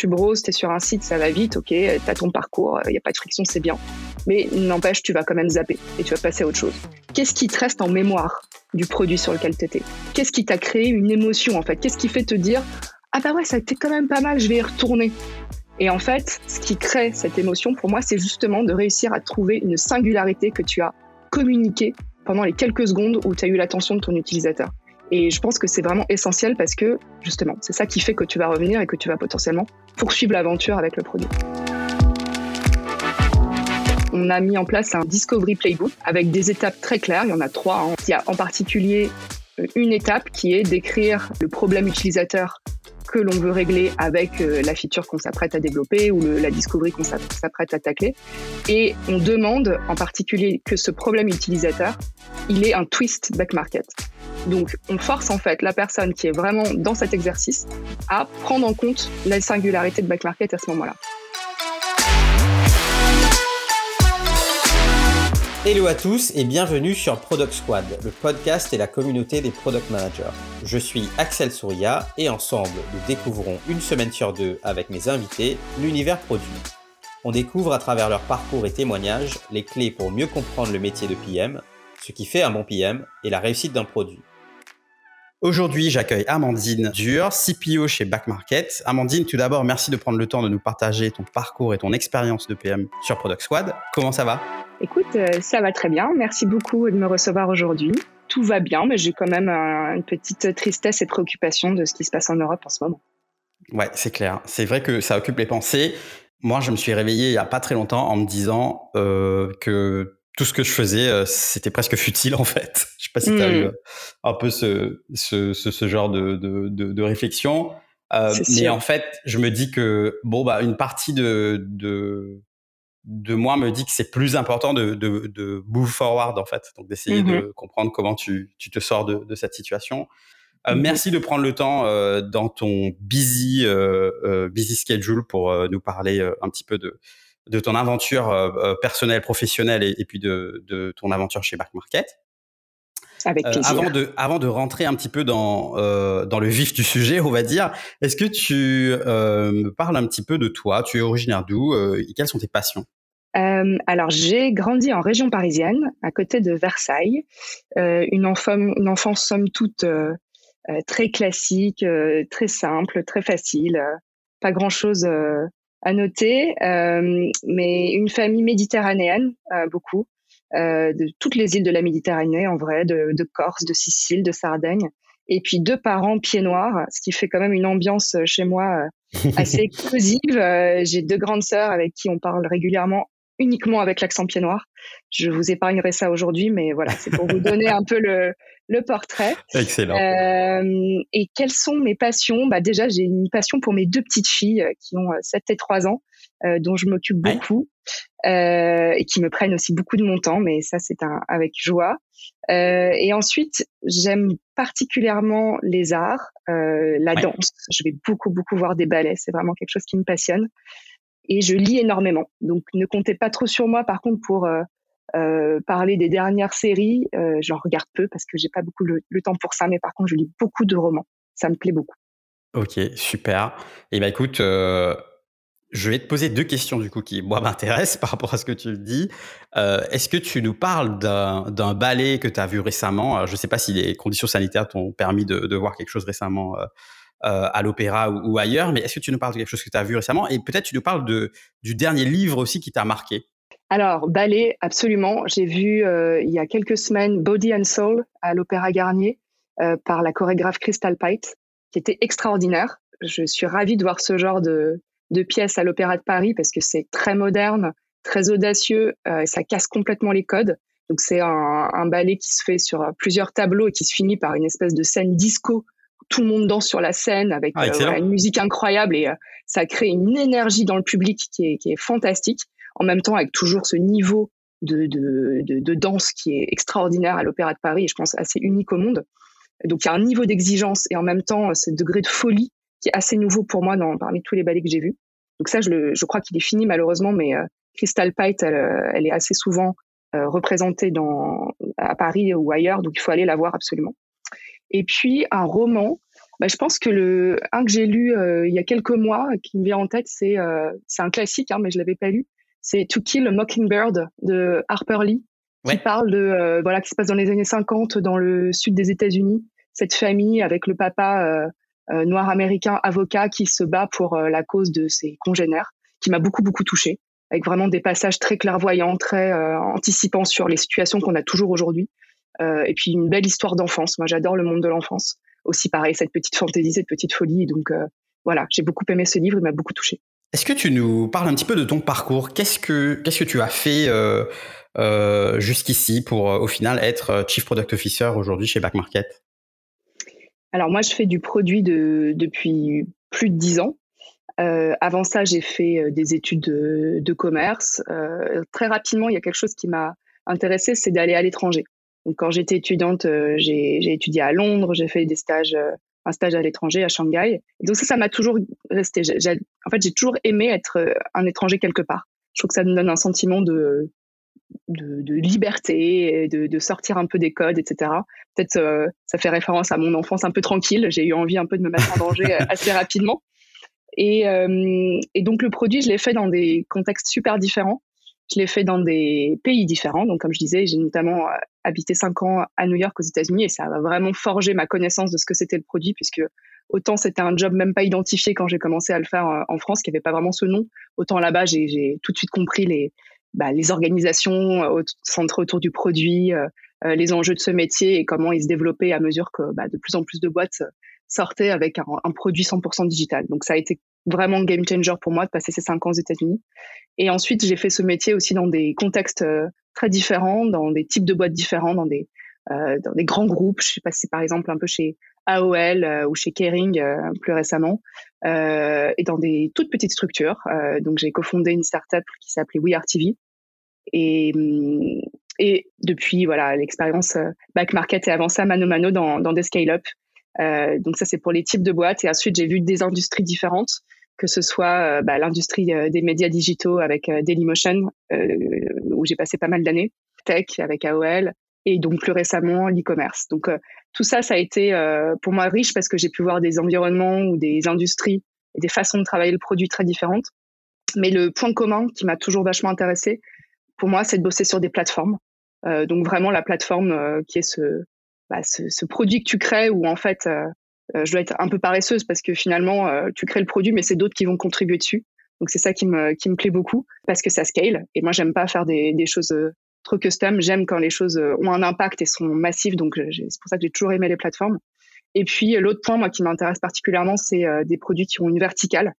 tu browses, tu es sur un site, ça va vite, ok, tu as ton parcours, il n'y a pas de friction, c'est bien. Mais n'empêche, tu vas quand même zapper et tu vas passer à autre chose. Qu'est-ce qui te reste en mémoire du produit sur lequel tu étais Qu'est-ce qui t'a créé une émotion en fait? Qu'est-ce qui fait te dire ah bah ouais, ça a été quand même pas mal, je vais y retourner? Et en fait, ce qui crée cette émotion pour moi, c'est justement de réussir à trouver une singularité que tu as communiquée pendant les quelques secondes où tu as eu l'attention de ton utilisateur. Et je pense que c'est vraiment essentiel parce que justement, c'est ça qui fait que tu vas revenir et que tu vas potentiellement poursuivre l'aventure avec le produit. On a mis en place un Discovery Playbook avec des étapes très claires. Il y en a trois. Hein. Il y a en particulier une étape qui est d'écrire le problème utilisateur que l'on veut régler avec euh, la feature qu'on s'apprête à développer ou la discovery qu'on s'apprête à tacler. Et on demande en particulier que ce problème utilisateur, il ait un twist back market. Donc, on force en fait la personne qui est vraiment dans cet exercice à prendre en compte la singularité de back market à ce moment-là. Hello à tous et bienvenue sur Product Squad, le podcast et la communauté des product managers. Je suis Axel Souria et ensemble, nous découvrons une semaine sur deux avec mes invités l'univers produit. On découvre à travers leur parcours et témoignages les clés pour mieux comprendre le métier de PM, ce qui fait un bon PM et la réussite d'un produit. Aujourd'hui, j'accueille Amandine Dur, CPO chez Back Market. Amandine, tout d'abord, merci de prendre le temps de nous partager ton parcours et ton expérience de PM sur Product Squad. Comment ça va? Écoute, euh, ça va très bien. Merci beaucoup de me recevoir aujourd'hui. Tout va bien, mais j'ai quand même une petite tristesse et préoccupation de ce qui se passe en Europe en ce moment. Ouais, c'est clair. C'est vrai que ça occupe les pensées. Moi, je me suis réveillé il y a pas très longtemps en me disant euh, que tout ce que je faisais, euh, c'était presque futile en fait. Je sais pas si tu as eu hmm. euh, un peu ce, ce, ce, genre de, de, de, réflexion. Euh, mais en fait, je me dis que bon bah une partie de de, de moi me dit que c'est plus important de, de, de move forward en fait, donc d'essayer de mm-hmm. comprendre comment tu, tu te sors de, de cette situation. Euh, mm-hmm. Merci de prendre le temps euh, dans ton busy busy schedule pour nous parler un petit peu de de ton aventure personnelle, professionnelle et, puis de, de, ton aventure chez Back Market. Avec euh, avant, de, avant de rentrer un petit peu dans, dans le vif du sujet, on va dire, est-ce que tu me parles un petit peu de toi? Tu es originaire d'où? Quelles sont tes passions? Alors, j'ai grandi en région parisienne, à côté de Versailles. une, enfance, une enfance, somme toute, très classique, très simple, très facile. pas grand-chose à noter, euh, mais une famille méditerranéenne, euh, beaucoup, euh, de toutes les îles de la Méditerranée, en vrai, de, de, Corse, de Sicile, de Sardaigne, et puis deux parents pieds noirs, ce qui fait quand même une ambiance chez moi assez explosive. J'ai deux grandes sœurs avec qui on parle régulièrement uniquement avec l'accent pied noir. Je vous épargnerai ça aujourd'hui, mais voilà, c'est pour vous donner un peu le, le portrait. Excellent. Euh, et quelles sont mes passions? Bah Déjà, j'ai une passion pour mes deux petites filles euh, qui ont 7 euh, et 3 ans, euh, dont je m'occupe beaucoup euh, et qui me prennent aussi beaucoup de mon temps, mais ça, c'est un, avec joie. Euh, et ensuite, j'aime particulièrement les arts, la danse. Je vais beaucoup, beaucoup voir des ballets. C'est vraiment quelque chose qui me passionne et je lis énormément. Donc ne comptez pas trop sur moi par contre pour parler des dernières séries. J'en regarde peu parce que j'ai pas beaucoup le, temps pour ça, mais par contre je lis beaucoup de romans. Ça me plaît beaucoup. Ok, super. Et eh ben écoute, euh, je vais te poser deux questions du coup qui moi m'intéressent par rapport à ce que tu dis. Euh, Est-ce que tu nous parles d'un ballet que tu as vu récemment? Je ne sais pas si les conditions sanitaires t'ont permis de, voir quelque chose récemment euh, à l'opéra ou, ailleurs. Mais est-ce que tu nous parles de quelque chose que tu as vu récemment? Et peut-être tu nous parles de, du dernier livre aussi qui t'a marqué. Alors, ballet, absolument. J'ai vu euh, il y a quelques semaines Body and Soul à l'Opéra Garnier euh, par la chorégraphe Crystal Pite, qui était extraordinaire. Je suis ravie de voir ce genre de, de pièce à l'Opéra de Paris parce que c'est très moderne, très audacieux, euh, ça casse complètement les codes. Donc c'est un, un, ballet qui se fait sur plusieurs tableaux et qui se finit par une espèce de scène disco tout le monde danse sur la scène avec ah, euh, une musique incroyable et euh, ça crée une énergie dans le public qui est, qui est fantastique. En même temps, avec toujours ce niveau de, de, de, de danse qui est extraordinaire à l'Opéra de Paris et je pense assez unique au monde. Donc il y a un niveau d'exigence et en même temps ce degré de folie qui est assez nouveau pour moi dans, parmi tous les ballets que j'ai vus. Donc ça, je, le, je crois qu'il est fini malheureusement, mais euh, Crystal Pite, elle, elle, est assez souvent représentée dans, à Paris ou ailleurs, donc il faut aller la voir absolument. Et puis un roman bah, je pense que le un que j'ai lu il y a quelques mois qui me vient en tête, c'est c'est un classique, hein, mais je l'avais pas lu. C'est To Kill a Mockingbird de Harper Lee, qui parle de voilà qui se passe dans les années 50 dans le sud des États-Unis. Cette famille avec le papa noir américain avocat qui se bat pour la cause de ses congénères, qui m'a beaucoup beaucoup touchée avec vraiment des passages très clairvoyants, très euh, anticipants sur les situations qu'on a toujours aujourd'hui. Euh, et puis une belle histoire d'enfance. Moi, j'adore le monde de l'enfance. Aussi pareil, cette petite fantaisie, cette petite folie. Donc euh, voilà, j'ai beaucoup aimé ce livre, il m'a beaucoup touché. Est-ce que tu nous parles un petit peu de ton parcours? Qu'est-ce que qu'est-ce que tu as fait jusqu'ici pour au final être Chief Product Officer aujourd'hui chez Back Market Alors moi, je fais du produit de, depuis plus de dix ans. Euh, avant ça, j'ai fait euh, des études de, commerce. Euh, très rapidement, il y a quelque chose qui m'a intéressée, c'est d'aller à l'étranger. Donc, quand j'étais étudiante, j'ai étudié à Londres, j'ai fait des stages, un stage à l'étranger, à Shanghai. Donc ça, ça m'a toujours resté. en fait, j'ai toujours aimé être un étranger quelque part. Je trouve que ça me donne un sentiment de, de, liberté, de, de, sortir un peu des codes, etc. Peut-être ça fait référence à mon enfance un peu tranquille. J'ai eu envie un peu de me mettre en danger assez rapidement. Et, euh, et donc le produit, je l'ai fait dans des contextes super différents. Je l'ai fait dans des pays différents. Donc comme je disais, j'ai notamment euh, habité cinq ans à New York aux États-Unis et ça a vraiment forgé ma connaissance de ce que c'était le produit puisque autant c'était un job même pas identifié quand j'ai commencé à le faire euh, en France, qui avait pas vraiment ce nom. Autant là-bas, j'ai tout de suite compris les, bah, les organisations centrées autour du produit, les enjeux de ce métier et comment ils se développaient à mesure que bah, de plus en plus de boîtes sortait avec un, produit 100% digital. Donc ça a été vraiment game changer pour moi de passer ces cinq ans aux États-Unis. Et ensuite, j'ai fait ce métier aussi dans des contextes euh, très différents, dans des types de boîtes différents, dans des euh, dans des grands groupes. Je suis passée par exemple un peu chez AOL euh, ou chez Kering euh, plus récemment, euh, et dans des toutes petites structures. donc j'ai cofondé une startup qui s'appelait We Are TV. Et, hum, et depuis voilà l'expérience back market et avant ça mano mano dans, des scale up euh, donc ça, c'est pour les types de boîtes. Et ensuite, j'ai vu des industries différentes, que ce soit bah, l'industrie des médias digitaux avec Dailymotion, où j'ai passé pas mal d'années, tech avec AOL, et donc plus récemment l'e-commerce. Donc tout ça, ça a été pour moi riche parce que j'ai pu voir des environnements ou des industries et des façons de travailler le produit très différentes. Mais le point commun qui m'a toujours vachement intéressé, pour moi, c'est de bosser sur des plateformes. donc vraiment la plateforme qui est ce, bah, ce, produit que tu crées où en fait euh, euh, je dois être un peu paresseuse parce que finalement euh, tu crées le produit mais c'est d'autres qui vont contribuer dessus. Donc c'est ça qui me qui me plaît beaucoup parce que ça scale et moi j'aime pas faire des, des choses trop custom. J'aime quand les choses ont un impact et sont massives. Donc c'est pour ça que j'ai toujours aimé les plateformes. Et puis l'autre point moi qui m'intéresse particulièrement c'est des produits qui ont une verticale.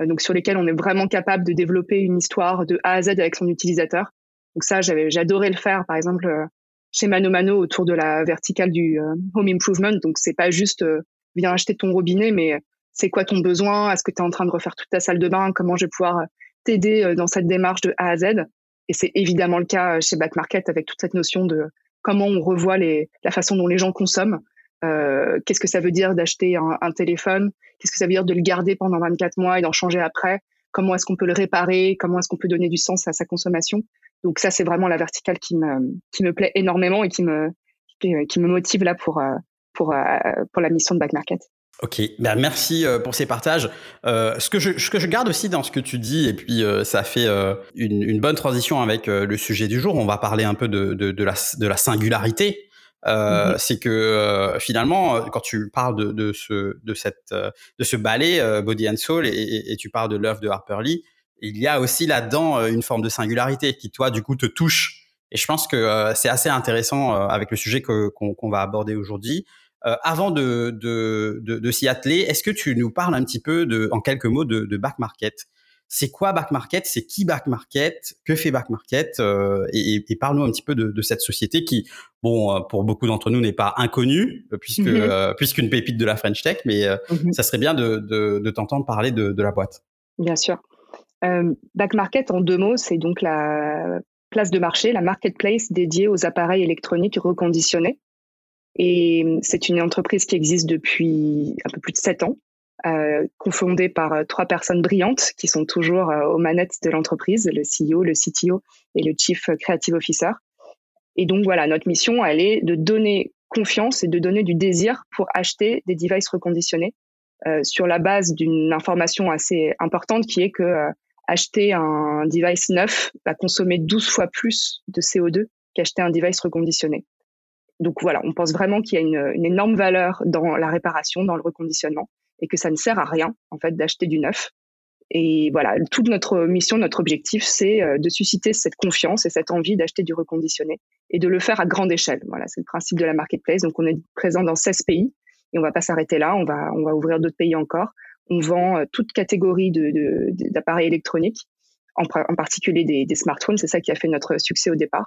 donc sur lesquels on est vraiment capable de développer une histoire de A à Z avec son utilisateur. Donc ça j'avais j'adorais le faire par exemple chez Mano Mano autour de la verticale du euh, home improvement. Donc c'est pas juste euh, viens acheter ton robinet, mais c'est quoi ton besoin? Est-ce que tu es en train de refaire toute ta salle de bain? Comment je vais pouvoir t'aider euh, dans cette démarche de A à Z? Et c'est évidemment le cas chez Back Market avec toute cette notion de comment on revoit les, la façon dont les gens consomment. Euh, qu'est-ce que ça veut dire d'acheter un, un téléphone? Qu'est-ce que ça veut dire de le garder pendant 24 mois et d'en changer après? Comment est-ce qu'on peut le réparer? Comment est-ce qu'on peut donner du sens à sa consommation? Donc ça, c'est vraiment la verticale qui me, qui me plaît énormément et qui me, qui me motive là pour, euh, pour, euh, pour la mission de Back Market. Ok, ben merci euh, pour ces partages. ce, que je, ce que je garde aussi dans ce que tu dis, et puis ça fait une, une, bonne transition avec le sujet du jour, on va parler un peu de, de, de, la, de la singularité. Mm-hmm. C'est que finalement, quand tu parles de, de, ce, de, cette, de ce ballet Body and Soul et, et tu parles de l'œuvre de Harper Lee, il y a aussi là-dedans euh, une forme de singularité qui, toi, du coup, te touche. Et je pense que euh, c'est assez intéressant euh, avec le sujet qu'on va aborder aujourd'hui. Avant de, de, de, s'y atteler, est-ce que tu nous parles un petit peu, de, en quelques mots, de, de Back Market? C'est quoi Back Market? C'est qui Back Market? Que fait Back Market? Et, et parle-nous un petit peu de, cette société qui, bon, pour beaucoup d'entre nous, n'est pas inconnue, puisque mm-hmm. puisqu'une pépite de la French Tech, mais mm-hmm. ça serait bien de, de t'entendre parler de, la boîte. Bien sûr. Euh, back market, en deux mots, c'est donc la place de marché, la marketplace dédiée aux appareils électroniques reconditionnés. Et c'est une entreprise qui existe depuis un peu plus de sept ans, euh, confondée par euh, trois personnes brillantes qui sont toujours euh, aux manettes de l'entreprise, le CEO, le CTO et le Chief Creative Officer. Et donc voilà, notre mission, elle est de donner confiance et de donner du désir pour acheter des devices reconditionnés euh, sur la base d'une information assez importante qui est que euh, acheter un device neuf va consommer 12 fois plus de CO2 qu'acheter un device reconditionné. Donc voilà, on pense vraiment qu'il y a une, une, énorme valeur dans la réparation, dans le reconditionnement, et que ça ne sert à rien en fait d'acheter du neuf. Et voilà, toute notre mission, notre objectif, c'est euh, de susciter cette confiance et cette envie d'acheter du reconditionné et de le faire à grande échelle. Voilà, c'est le principe de la marketplace. Donc, on est présent dans 16 pays et on va pas s'arrêter là. On va, on va ouvrir d'autres pays encore. On vend euh, toute catégorie de, d'appareils électroniques, en, particulier des smartphones. C'est ça qui a fait notre succès au départ.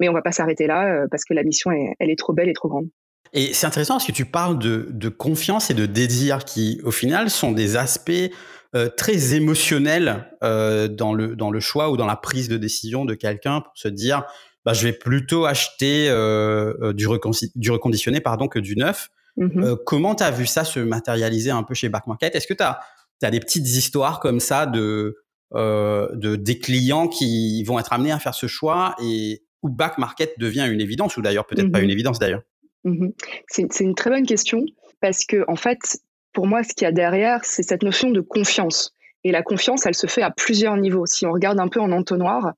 Mais on va pas s'arrêter là euh, parce que la mission, est, elle est trop belle et trop grande. Et c'est intéressant parce que tu parles de, de confiance et de désir qui, au final, sont des aspects euh, très émotionnel euh, dans le dans le choix ou dans la prise de décision de quelqu'un pour se dire bah je vais plutôt acheter euh, du, du reconditionné pardon que du neuf. Mmh comment tu as vu ça se matérialiser un peu chez Back Market? Est-ce que tu as, as, des petites histoires comme ça de, de des clients qui vont être amenés à faire ce choix et où Back Market devient une évidence ou d'ailleurs peut-être pas mmh une évidence d'ailleurs mmh C'est une très bonne question parce que en fait pour moi, ce qu'il y a derrière, c'est cette notion de confiance. Et la confiance, elle se fait à plusieurs niveaux. Si on regarde un peu en entonnoir,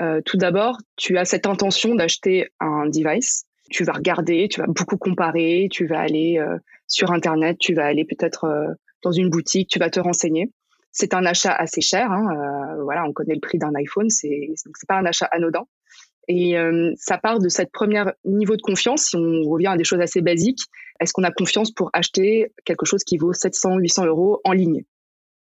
euh, tout d'abord, tu as cette intention d'acheter un device. Tu vas regarder, tu vas beaucoup comparer, tu vas aller euh, sur Internet, tu vas aller peut-être euh, dans une boutique, tu vas te renseigner. C'est un achat assez cher. Hein, voilà, on connaît le prix d'un iPhone, c'est pas un achat anodin. Et euh, ça part de cette première niveau de confiance. Si on revient à des choses assez basiques, est-ce qu'on a confiance pour acheter quelque chose qui vaut 700, 800 euros en ligne?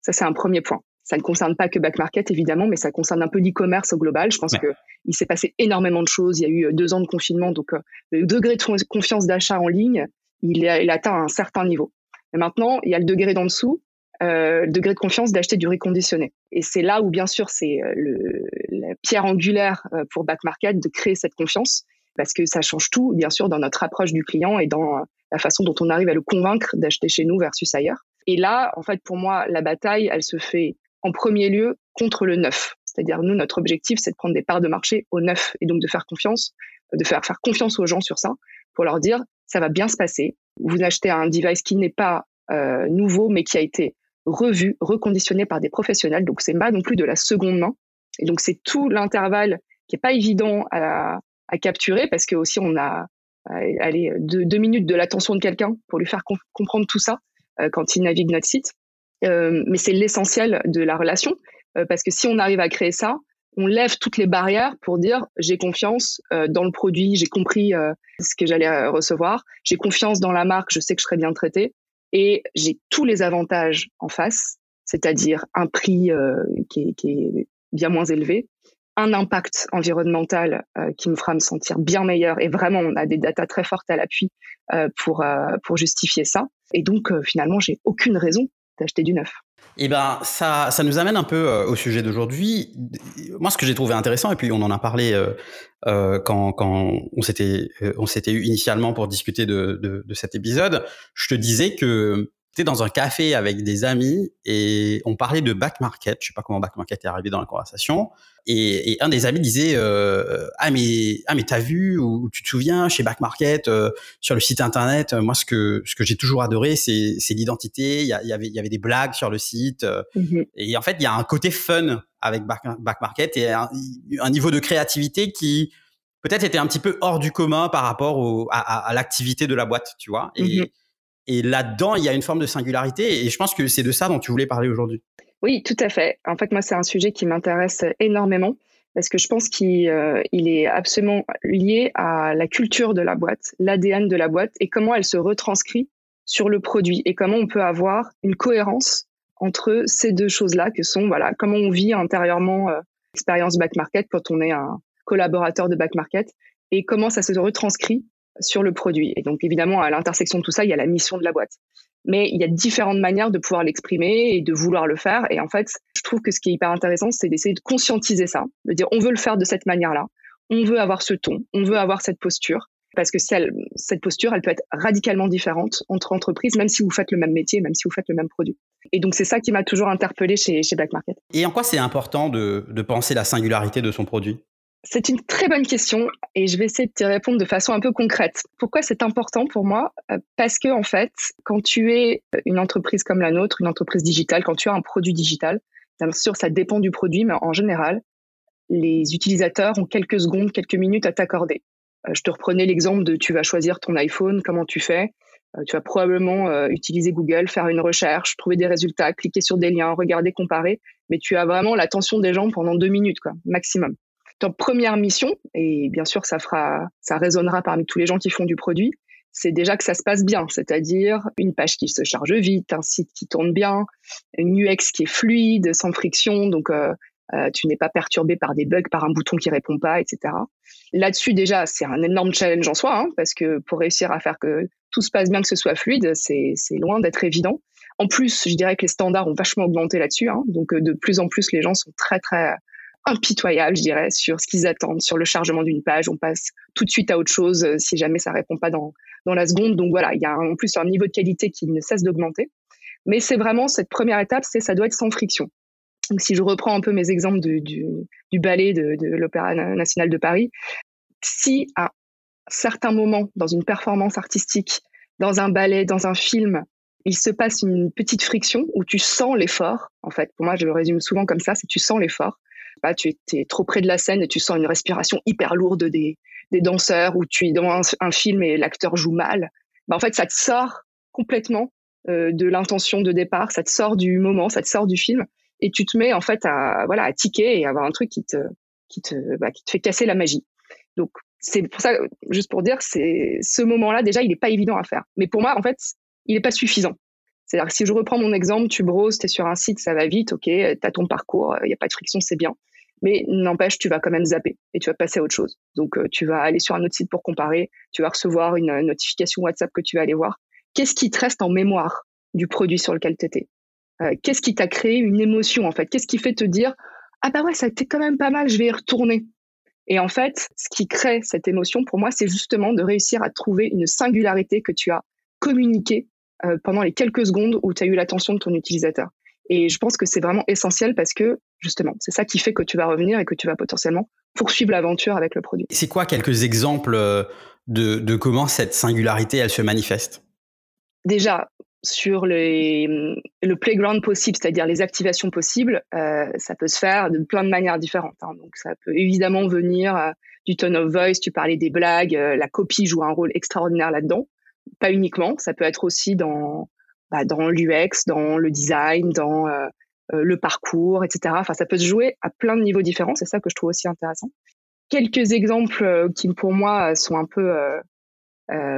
Ça, c'est un premier point. Ça ne concerne pas que Back Market, évidemment, mais ça concerne un peu l'e-commerce au global. Je pense qu'il que s'est passé énormément de choses. Il y a eu euh, deux ans de confinement, donc euh, le degré de confiance d'achat en ligne, il, il atteint un certain niveau. Et maintenant, il y a le degré d'en dessous, euh, degré de confiance d'acheter du reconditionné. Et c'est là où, bien sûr, c'est euh, la pierre angulaire euh, pour Back Market de créer cette confiance, parce que ça change tout, bien sûr, dans notre approche du client et dans la façon dont on arrive à le convaincre d'acheter chez nous versus ailleurs. Et là, en fait, pour moi, la bataille, elle se fait en premier lieu contre le neuf. C'est-à-dire, nous, notre objectif, c'est de prendre des parts de marché au neuf et donc de faire confiance, de faire faire confiance aux gens sur ça pour leur dire, ça va bien se passer. Vous achetez un device qui n'est pas euh, nouveau, mais qui a été revu, reconditionné par des professionnels. Donc, c'est pas non plus de la seconde main. Et donc, c'est tout l'intervalle qui est pas évident à, à capturer parce que aussi on a allez, deux, deux minutes de l'attention de quelqu'un pour lui faire comprendre tout ça euh, quand il navigue notre site. Euh, mais c'est l'essentiel de la relation euh, parce que si on arrive à créer ça, on lève toutes les barrières pour dire j'ai confiance euh, dans le produit, j'ai compris euh, ce que j'allais recevoir, j'ai confiance dans la marque, je sais que je serai bien traité et j'ai tous les avantages en face, c'est-à-dire un prix euh, qui, est, bien moins élevé, un impact environnemental euh, qui me fera me sentir bien meilleur et vraiment on a des datas très fortes à l'appui euh, pour pour justifier ça et donc finalement j'ai aucune raison d'acheter du neuf. Eh ben, ça, ça nous amène un peu euh, au sujet d'aujourd'hui. Moi, ce que j'ai trouvé intéressant, et puis on en a parlé euh, euh quand, quand on s'était eu initialement pour discuter de, de, cet épisode, je te disais que dans un café avec des amis et on parlait de back market. Je sais pas comment back market est arrivé dans la conversation. Et, et un des amis disait euh, ah mais ah mais t'as vu ou, tu te souviens chez back market euh, sur le site internet. moi ce que ce que j'ai toujours adoré c'est c'est l'identité. Il y, y, avait il y avait des blagues sur le site mm-hmm. et en fait il y a un côté fun avec back, back market et un, un niveau de créativité qui peut-être était un petit peu hors du commun par rapport au, à, à, l'activité de la boîte, tu vois. Et, mm-hmm. Et là-dedans, il y a une forme de singularité. Et je pense que c'est de ça dont tu voulais parler aujourd'hui. Oui, tout à fait. En fait, moi, c'est un sujet qui m'intéresse énormément parce que je pense qu'il euh, est absolument lié à la culture de la boîte, l'ADN de la boîte et comment elle se retranscrit sur le produit et comment on peut avoir une cohérence entre ces deux choses-là que sont voilà comment on vit intérieurement euh, l'expérience back market quand on est un collaborateur de back market et comment ça se retranscrit sur le produit. Et donc évidemment, à l'intersection de tout ça, il y a la mission de la boîte. Mais il y a différentes manières de pouvoir l'exprimer et de vouloir le faire. Et en fait, je trouve que ce qui est hyper intéressant, c'est d'essayer de conscientiser ça, de dire on veut le faire de cette manière-là, on veut avoir ce ton, on veut avoir cette posture. Parce que cette posture, elle peut être radicalement différente entre entreprises, même si vous faites le même métier, même si vous faites le même produit. Et donc, c'est ça qui m'a toujours interpellé chez, Black Market. Et en quoi c'est important de penser la singularité de son produit? C'est une très bonne question et je vais essayer de te répondre de façon un peu concrète. Pourquoi c'est important pour moi? Euh, Parce que en fait, quand tu es une entreprise comme la nôtre, une entreprise digitale, quand tu as un produit digital, bien sûr, ça dépend du produit, mais en général, les utilisateurs ont quelques secondes, quelques minutes à t'accorder. Euh, je te reprenais l'exemple de tu vas choisir ton iPhone, comment tu fais? Euh, tu vas probablement utiliser Google, faire une recherche, trouver des résultats, cliquer sur des liens, regarder, comparer, mais tu as vraiment l'attention des gens pendant deux minutes, quoi, maximum ta première mission, et bien sûr ça fera, ça résonnera parmi tous les gens qui font du produit, c'est déjà que ça se passe bien, c'est-à-dire une page qui se charge vite, un site qui tourne bien, une UX qui est fluide, sans friction, donc euh, euh, tu n'es pas perturbé par des bugs, par un bouton qui répond pas, etc. Là-dessus déjà, c'est un énorme challenge en soi, hein, parce que pour réussir à faire que tout se passe bien, que ce soit fluide, c'est loin d'être évident. En plus, je dirais que les standards ont vachement augmenté là-dessus, hein, donc euh, de plus en plus les gens sont très très impitoyable, je dirais, sur ce qu'ils attendent, sur le chargement d'une page. On passe tout de suite à autre chose euh, si jamais ça répond pas dans, dans la seconde. Donc voilà, il y a en plus un niveau de qualité qui ne cesse d'augmenter. Mais c'est vraiment cette première étape, c'est ça doit être sans friction. Donc si je reprends un peu mes exemples du, du ballet de, de l'Opéra national de Paris, si à certains moments dans une performance artistique, dans un ballet, dans un film, il se passe une petite friction où tu sens l'effort. En fait, pour moi, je le résume souvent comme ça, c'est tu sens l'effort tu es trop près de la scène et tu sens une respiration hyper lourde des, des danseurs ou tu es dans un, film et l'acteur joue mal. Bah, en fait, ça te sort complètement euh, de l'intention de départ, ça te sort du moment, ça te sort du film et tu te mets en fait à voilà à tiquer et avoir un truc qui te qui te bah, qui te fait casser la magie. Donc c'est pour ça juste pour dire c'est ce moment-là déjà il n'est pas évident à faire. Mais pour moi en fait il n'est pas suffisant. C'est-à-dire que si je reprends mon exemple, tu browses, tu es sur un site, ça va vite, ok, tu as ton parcours, il n'y a pas de friction, c'est bien. Mais n'empêche, tu vas quand même zapper et tu vas passer à autre chose. Donc, euh, tu vas aller sur un autre site pour comparer, tu vas recevoir une notification WhatsApp que tu vas aller voir. Qu'est-ce qui te reste en mémoire du produit sur lequel tu étais euh, Qu'est-ce qui t'a créé une émotion en fait? Qu'est-ce qui fait te dire ah bah ouais, ça a été quand même pas mal, je vais y retourner? Et en fait, ce qui crée cette émotion pour moi, c'est justement de réussir à trouver une singularité que tu as communiquée euh, pendant les quelques secondes où tu as eu l'attention de ton utilisateur. Et je pense que c'est vraiment essentiel parce que justement, c'est ça qui fait que tu vas revenir et que tu vas potentiellement poursuivre l'aventure avec le produit. C'est quoi quelques exemples euh, de, de, comment cette singularité, elle se manifeste? Déjà, sur les, le playground possible, c'est-à-dire les activations possibles, euh, ça peut se faire de plein de manières différentes. Hein. Donc, ça peut évidemment venir euh, du tone of voice, tu parlais des blagues, euh, la copie joue un rôle extraordinaire là-dedans. Pas uniquement, ça peut être aussi dans bah, dans l'UX, dans le design, dans euh, euh, le parcours, etc. Enfin, ça peut se jouer à plein de niveaux différents. C'est ça que je trouve aussi intéressant. Quelques exemples euh, qui, pour moi, sont un peu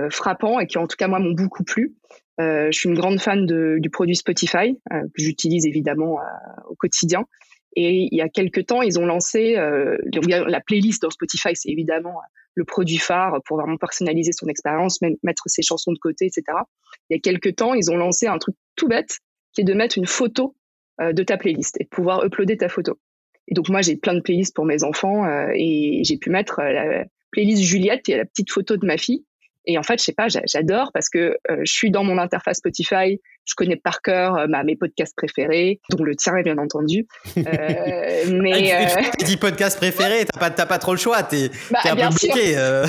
frappants et qui, en tout cas, moi, m'ont beaucoup plu. je suis une grande fan du produit Spotify, que j'utilise évidemment au quotidien. Et il y a quelques temps, ils ont lancé la playlist dans Spotify. C'est évidemment le produit phare pour vraiment personnaliser son expérience, mettre ses chansons de côté, etc. Il y a quelques temps, ils ont lancé un truc tout bête qui est de mettre une photo euh, de ta playlist et de pouvoir uploader ta photo. Et donc moi, j'ai plein de playlists pour mes enfants euh, et j'ai pu mettre euh, la playlist Juliette et la petite photo de ma fille. Et en fait, je sais pas, j'adore parce que je suis dans mon interface Spotify, je connais par cœur euh, mes podcasts préférés, dont le tien, bien entendu. Euh, mais euh... tu dis podcast préféré, t'as pas, pas trop le choix, t'es bah, un peu bloqué. Euh.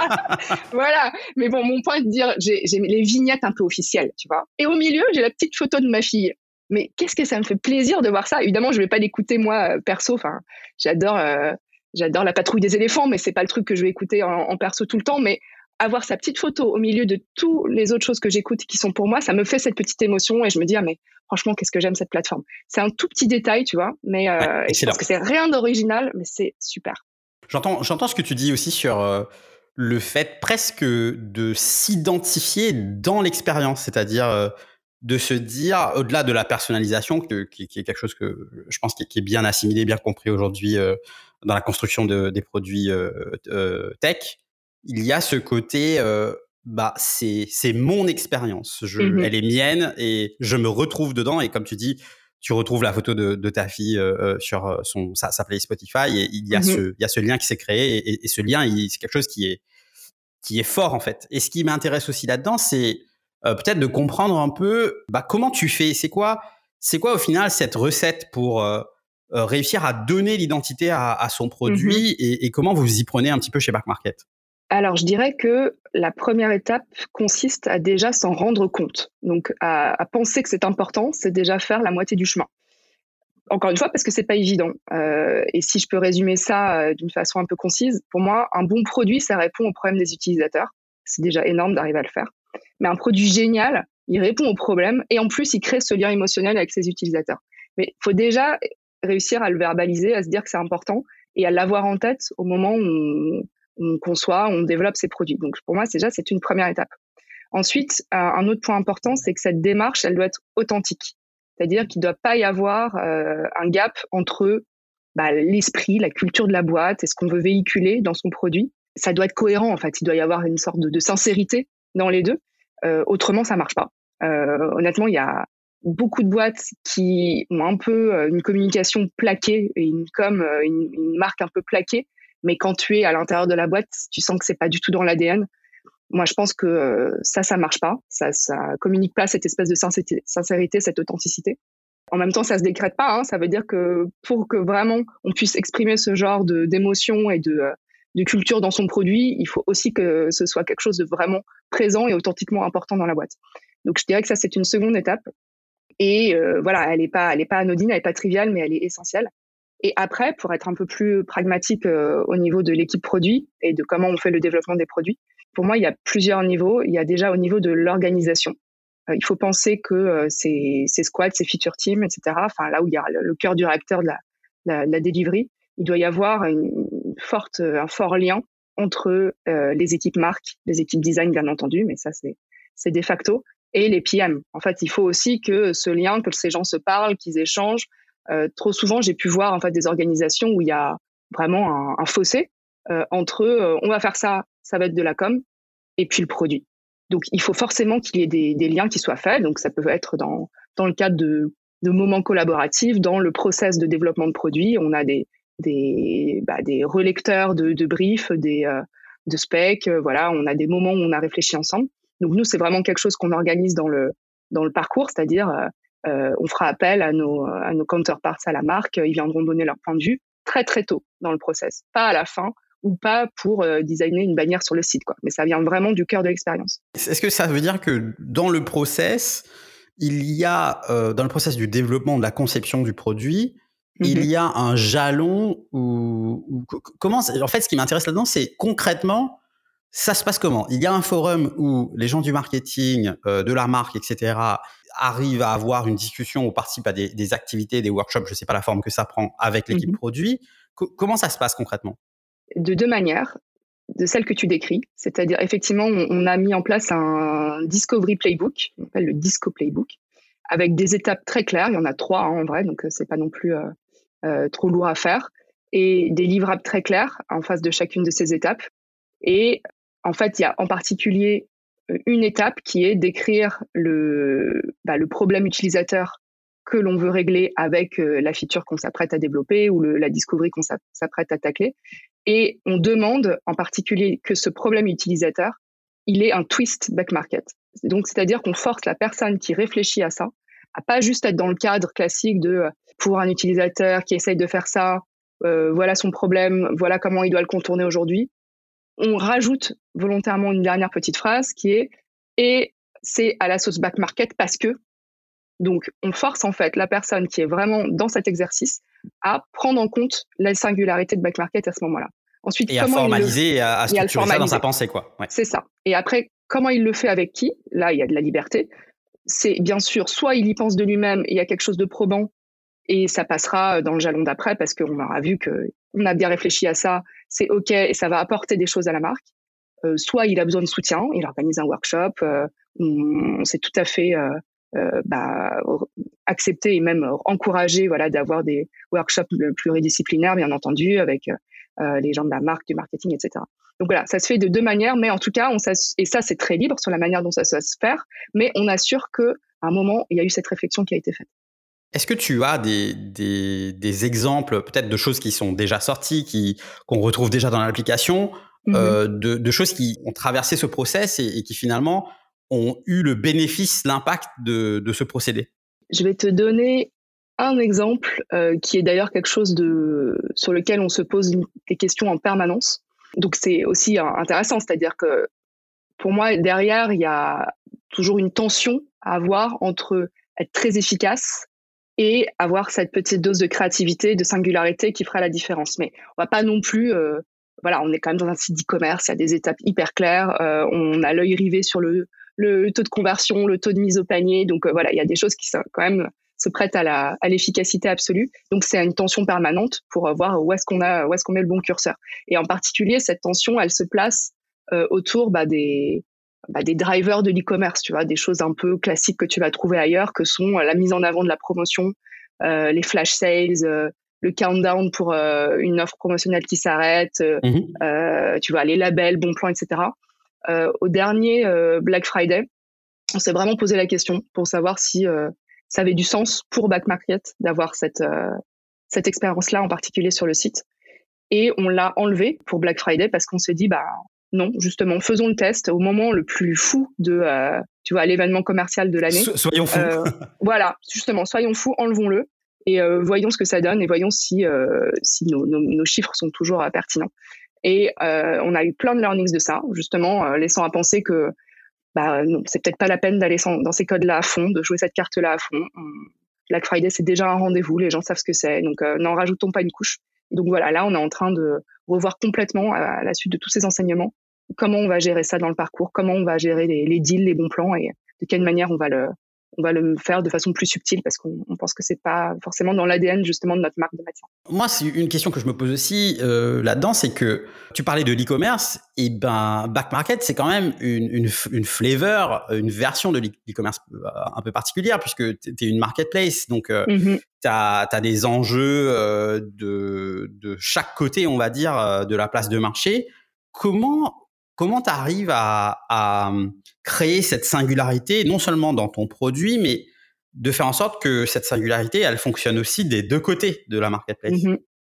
voilà, mais bon, mon point est de dire, j'ai les vignettes un peu officielles, tu vois. Et au milieu, j'ai la petite photo de ma fille. Mais qu'est-ce que ça me fait plaisir de voir ça Évidemment, je vais pas l'écouter moi perso. Enfin, j'adore, j'adore la patrouille des éléphants, mais c'est pas le truc que je vais écouter en, en perso tout le temps. Mais avoir sa petite photo au milieu de toutes les autres choses que j'écoute qui sont pour moi, ça me fait cette petite émotion et je me dis, ah, mais franchement, qu'est-ce que j'aime cette plateforme. C'est un tout petit détail, tu vois, mais euh, je pense que c'est rien d'original, mais c'est super. J'entends, j'entends ce que tu dis aussi sur euh, le fait presque de s'identifier dans l'expérience, c'est-à-dire euh, de se dire, au-delà de la personnalisation, qui, qui, est quelque chose que je pense qui, est bien assimilé, bien compris aujourd'hui dans la construction de, des produits tech, il y a ce côté, euh, bah c'est c'est mon expérience, je, mmh elle est mienne et je me retrouve dedans. Et comme tu dis, tu retrouves la photo de, de ta fille euh, euh sur euh, son sa, sa Spotify et il y a mmh ce il y a ce lien qui s'est créé et, et, ce lien c'est quelque chose qui est qui est fort en fait. Et ce qui m'intéresse aussi là-dedans, c'est euh, peut-être de comprendre un peu bah, comment tu fais? C'est quoi c'est quoi au final cette recette pour réussir à donner l'identité à, son produit mmh et, comment vous y prenez un petit peu chez Back Market? Alors, je dirais que la première étape consiste à déjà s'en rendre compte. Donc, à, penser que c'est important, c'est déjà faire la moitié du chemin. Encore une fois, parce que c'est pas évident. Euh, et si je peux résumer ça euh, d'une façon un peu concise, pour moi, un bon produit, ça répond aux problèmes des utilisateurs. C'est déjà énorme d'arriver à le faire. Mais un produit génial, il répond aux problèmes et en plus, il crée ce lien émotionnel avec ses utilisateurs. Mais il faut déjà réussir à le verbaliser, à se dire que c'est important et à l'avoir en tête au moment où on conçoit, on développe ses produits. Donc pour moi, déjà, c'est une première étape. Ensuite, euh, un autre point important, c'est que cette démarche, elle doit être authentique. C'est-à-dire qu'il ne doit pas y avoir euh, un gap entre bah, l'esprit, la culture de la boîte et ce qu'on veut véhiculer dans son produit. Ça doit être cohérent, en fait. Il doit y avoir une sorte de, sincérité dans les deux. Euh, autrement, ça marche pas. honnêtement, il y a beaucoup de boîtes qui ont un peu une communication plaquée et une com, une marque un peu plaquée mais quand tu es à l'intérieur de la boîte, tu sens que c'est pas du tout dans l'ADN. Moi, je pense que euh, ça, ça marche pas. Ça, ça communique pas cette espèce de sincérité, cette authenticité. En même temps, ça se décrète pas. Hein. Ça veut dire que pour que vraiment on puisse exprimer ce genre d'émotion et de, euh, de culture dans son produit, il faut aussi que ce soit quelque chose de vraiment présent et authentiquement important dans la boîte. Donc, je dirais que ça, c'est une seconde étape. Et euh, voilà, elle n'est pas, est pas anodine, elle n'est pas triviale, mais elle est essentielle. Et après, pour être un peu plus pragmatique euh, au niveau de l'équipe produit et de comment on fait le développement des produits, pour moi, il y a plusieurs niveaux. Il y a déjà au niveau de l'organisation. Euh, il faut penser que euh, ces, ces squads, ces feature teams, etc., enfin là où il y a le, cœur du réacteur de la, la, la, delivery, il doit y avoir une forte, un fort lien entre les équipes marques, les équipes design, bien entendu, mais ça, c'est de facto, et les PM. En fait, il faut aussi que ce lien, que ces gens se parlent, qu'ils échangent, euh, trop souvent, j'ai pu voir en fait des organisations où il y a vraiment un, fossé euh, entre euh, on va faire ça, ça va être de la com, et puis le produit. Donc, il faut forcément qu'il y ait des, des, liens qui soient faits. Donc, ça peut être dans, dans le cadre de, de moments collaboratifs, dans le process de développement de produits. On a des, des, bah, des relecteurs de, de briefs, des, de specs. voilà, on a des moments où on a réfléchi ensemble. Donc, nous, c'est vraiment quelque chose qu'on organise dans le, dans le parcours, c'est-à-dire euh, on fera appel à nos, à nos counterparts à la marque. Ils viendront donner leur point de vue très très tôt dans le process, pas à la fin ou pas pour euh, designer une bannière sur le site, quoi. Mais ça vient vraiment du cœur de l'expérience. Est-ce que ça veut dire que dans le process, il y a euh, dans le process du développement de la conception du produit, il mm-hmm. y a un jalon ou, comment En fait, ce qui m'intéresse là-dedans, c'est concrètement ça se passe comment? Il y a un forum où les gens du marketing, de la marque, etc., arrive à avoir une discussion ou participe à des, activités, des workshops, je ne sais pas la forme que ça prend avec l'équipe mmh produit. comment ça se passe concrètement? De deux manières. De celle que tu décris, c'est-à-dire effectivement, on, a mis en place un Discovery Playbook, on appelle le Disco Playbook, avec des étapes très claires. Il y en a trois hein, en vrai, donc euh, c'est pas non plus euh, euh, trop lourd à faire, et des livrables très clairs en face de chacune de ces étapes. Et en fait, il y a en particulier une étape qui est d'écrire le, bah, le problème utilisateur que l'on veut régler avec euh, la feature qu'on s'apprête à développer ou la discovery qu'on s'apprête à tacler. Et on demande en particulier que ce problème utilisateur, il ait un twist back market. Donc, c'est-à-dire qu'on force la personne qui réfléchit à ça à pas juste être dans le cadre classique de euh, pour un utilisateur qui essaye de faire ça, euh, voilà son problème, voilà comment il doit le contourner aujourd'hui, on rajoute volontairement une dernière petite phrase qui est et c'est à la sauce back market parce que. Donc, on force en fait la personne qui est vraiment dans cet exercice à prendre en compte la singularité de back market à ce moment-là. Ensuite, et à formaliser et à, structurer ça dans sa pensée, quoi. C'est ça. Et après, comment il le fait avec qui? Là, il y a de la liberté. C'est bien sûr, soit il y pense de lui-même et il y a quelque chose de probant et ça passera dans le jalon d'après parce qu'on aura vu que on a bien réfléchi à ça, c'est ok et ça va apporter des choses à la marque. Euh, soit il a besoin de soutien, il organise un workshop, euh, on, s'est tout à fait euh, euh, bah, accepté et même encouragé voilà d'avoir des workshops pluridisciplinaires bien entendu avec les gens de la marque, du marketing, etc. Donc voilà, ça se fait de deux manières, mais en tout cas, on et ça c'est très libre sur la manière dont ça, ça se faire, mais on assure que à un moment il y a eu cette réflexion qui a été faite. Est-ce que tu as des, des, exemples peut-être de choses qui sont déjà sorties, qui qu'on retrouve déjà dans l'application, mmh euh, de, de, choses qui ont traversé ce process et, qui finalement ont eu le bénéfice, l'impact de, de, ce procédé? Je vais te donner un exemple qui est d'ailleurs quelque chose de sur lequel on se pose des questions en permanence. Donc c'est aussi intéressant, c'est-à-dire que pour moi derrière il y a toujours une tension à avoir entre être très efficace et avoir cette petite dose de créativité, de singularité qui fera la différence. Mais on va pas non plus, euh, voilà, on est quand même dans un site d'e-commerce, il y a des étapes hyper claires, euh, on a l'œil rivé sur le, le, taux de conversion, le taux de mise au panier, donc euh, voilà, il y a des choses qui sont quand même se prêtent à la à l'efficacité absolue. Donc c'est une tension permanente pour voir où est-ce qu'on a où est-ce qu'on met le bon curseur. Et en particulier cette tension, elle se place autour bah, des bah, des drivers de l'e-commerce, tu vois, des choses un peu classiques que tu vas trouver ailleurs, que sont euh, la mise en avant de la promotion, euh, les flash sales, euh, le countdown pour une offre promotionnelle qui s'arrête, mmh tu vois, les labels, bons plans, etc. au dernier Black Friday, on s'est vraiment posé la question pour savoir si ça avait du sens pour Back Market d'avoir cette cette expérience-là en particulier sur le site. Et on l'a enlevé pour Black Friday parce qu'on s'est dit, bah, non, justement, faisons le test au moment le plus fou de, euh, tu vois, l'événement commercial de l'année. soyons fous. Euh, voilà, justement, soyons fous, enlevons-le et euh, voyons ce que ça donne et voyons si, si nos, chiffres sont toujours pertinents. Et on a eu plein de learnings de ça, justement, laissant à penser que bah, non, c'est peut-être pas la peine d'aller dans ces codes-là à fond, de jouer cette carte-là à fond. Black Friday, c'est déjà un rendez-vous, les gens savent ce que c'est, donc n'en rajoutons pas une couche. donc voilà, là, on est en train de revoir complètement à la suite de tous ces enseignements comment on va gérer ça dans le parcours, comment on va gérer les, les deals, les bons plans et de quelle manière on va le, on va le faire de façon plus subtile parce qu'on pense que c'est pas forcément dans l'ADN justement de notre marque de matière. Moi, c'est une question que je me pose aussi euh, là-dedans, c'est que tu parlais de l'e-commerce, et ben Back Market, c'est quand même une, une, une, flavor, une version de l'e-commerce euh, un peu particulière puisque tu es une marketplace, donc euh, mm-hmm. tu as, des enjeux euh, de, de chaque côté, on va dire, de la place de marché. Comment Comment tu arrives à, hum, créer cette singularité, non seulement dans ton produit, mais de faire en sorte que cette singularité, elle fonctionne aussi des deux côtés de la marketplace? Mmh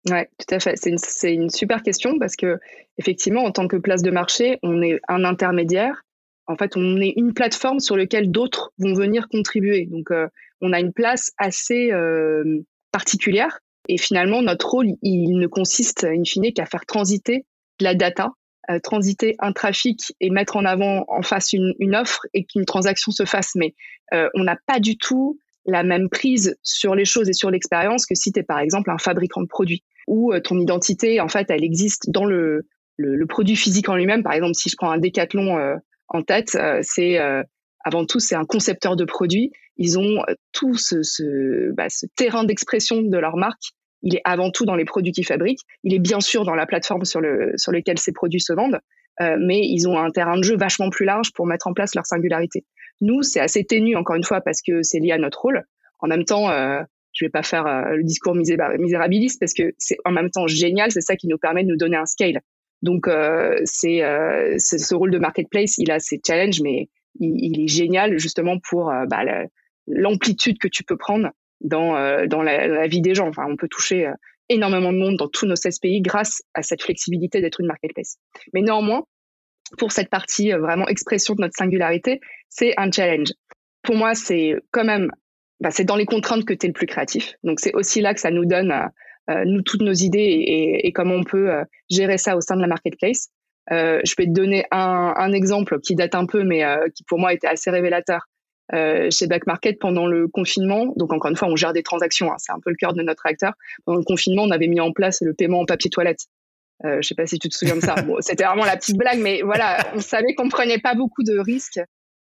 Oui, tout à fait. C'est une, super question parce que, effectivement, en tant que place de marché, on est un intermédiaire. En fait, on est une plateforme sur laquelle d'autres vont venir contribuer. Donc, euh, on a une place assez euh, particulière. Et finalement, notre rôle, il ne consiste, in fine, qu'à faire transiter de la data euh, transiter un trafic et mettre en avant en face une, offre et qu'une transaction se fasse. Mais euh, on n'a pas du tout la même prise sur les choses et sur l'expérience que si tu es par exemple un fabricant de produits où euh, ton identité en fait elle existe dans le, le, produit physique en lui-même. Par exemple, si je prends un décathlon en tête, c'est avant tout c'est un concepteur de produits. Ils ont tout ce, bah, ce terrain d'expression de leur marque il est avant tout dans les produits qu'ils fabriquent. Il est bien sûr dans la plateforme sur, le, sur lequel ces produits se vendent, euh, mais ils ont un terrain de jeu vachement plus large pour mettre en place leur singularité. Nous, c'est assez ténu, encore une fois, parce que c'est lié à notre rôle. En même temps, euh, je vais pas faire euh, le discours misérabiliste parce que c'est en même temps génial, c'est ça qui nous permet de nous donner un scale. Donc, euh, c'est ce rôle de marketplace, il a ses challenges, mais il, est génial justement pour bah, l'amplitude que tu peux prendre dans, euh, la, vie des gens. Enfin, on peut toucher euh, énormément de monde dans tous nos 16 pays grâce à cette flexibilité d'être une marketplace. Mais néanmoins, pour cette partie euh, vraiment expression de notre singularité, c'est un challenge. Pour moi, c'est quand même, bah, c'est dans les contraintes que tu es le plus créatif. Donc c'est aussi là que ça nous donne, nous, toutes nos idées et, et, comment on peut gérer ça au sein de la marketplace. je vais te donner un, un, exemple qui date un peu, mais qui pour moi était assez révélateur. Euh, chez Back Market pendant le confinement. Donc encore une fois, on gère des transactions, hein, c'est un peu le cœur de notre acteur. Pendant le confinement, on avait mis en place le paiement en papier toilette. Euh, je sais pas si tu te souviens de ça. Bon, c'était vraiment la petite blague, mais voilà, on savait qu'on prenait pas beaucoup de risques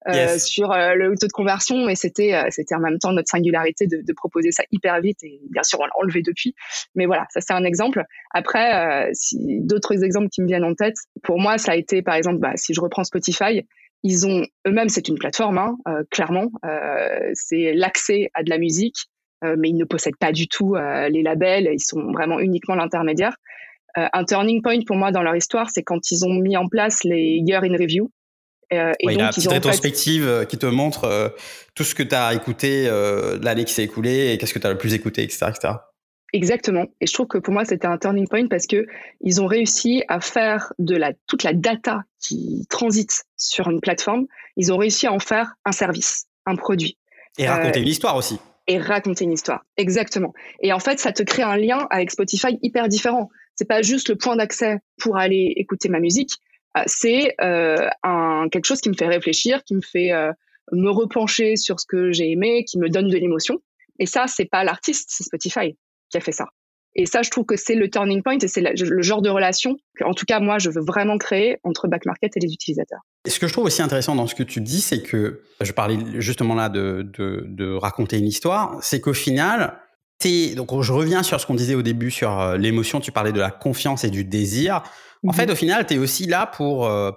euh, sur euh, le taux de conversion, et c'était euh, c'était en même temps notre singularité de, de, proposer ça hyper vite. Et bien sûr, on l'a enlevé depuis. Mais voilà, ça c'est un exemple. Après, si d'autres exemples qui me viennent en tête, pour moi, ça a été par exemple, bah, si je reprends Spotify, ils ont eux-mêmes, c'est une plateforme, hein, euh, clairement. Euh, c'est l'accès à de la musique, euh, mais ils ne possèdent pas du tout les labels. Ils sont vraiment uniquement l'intermédiaire. un turning point pour moi dans leur histoire, c'est quand ils ont mis en place les Year in Review. Et donc, il y a une petite rétrospective qui te montre tout ce que tu as écouté l'année qui s'est écoulée et qu'est-ce que tu as le plus écouté, etc., etc. Exactement. Et je trouve que pour moi, c'était un turning point parce que ils ont réussi à faire de la, toute la data qui transite sur une plateforme, ils ont réussi à en faire un service, un produit. Et raconter euh, une histoire aussi. et raconter une histoire. Exactement. Et en fait, ça te crée un lien avec Spotify hyper différent. C'est pas juste le point d'accès pour aller écouter ma musique. Euh, c'est euh, un quelque chose qui me fait réfléchir, qui me fait euh, me repencher sur ce que j'ai aimé, qui me donne de l'émotion. Et ça, c'est pas l'artiste, c'est Spotify qui a fait ça. Et ça, je trouve que c'est le turning point et c'est le genre de relation que, en tout cas, moi, je veux vraiment créer entre back market et les utilisateurs. Et ce que je trouve aussi intéressant dans ce que tu dis, c'est que je parlais justement là de, de, de raconter une histoire, c'est qu'au final, es, donc je reviens sur ce qu'on disait au début sur euh, l'émotion, tu parlais de la confiance et du désir. En mhm. fait, au final, tu es aussi là pour euh,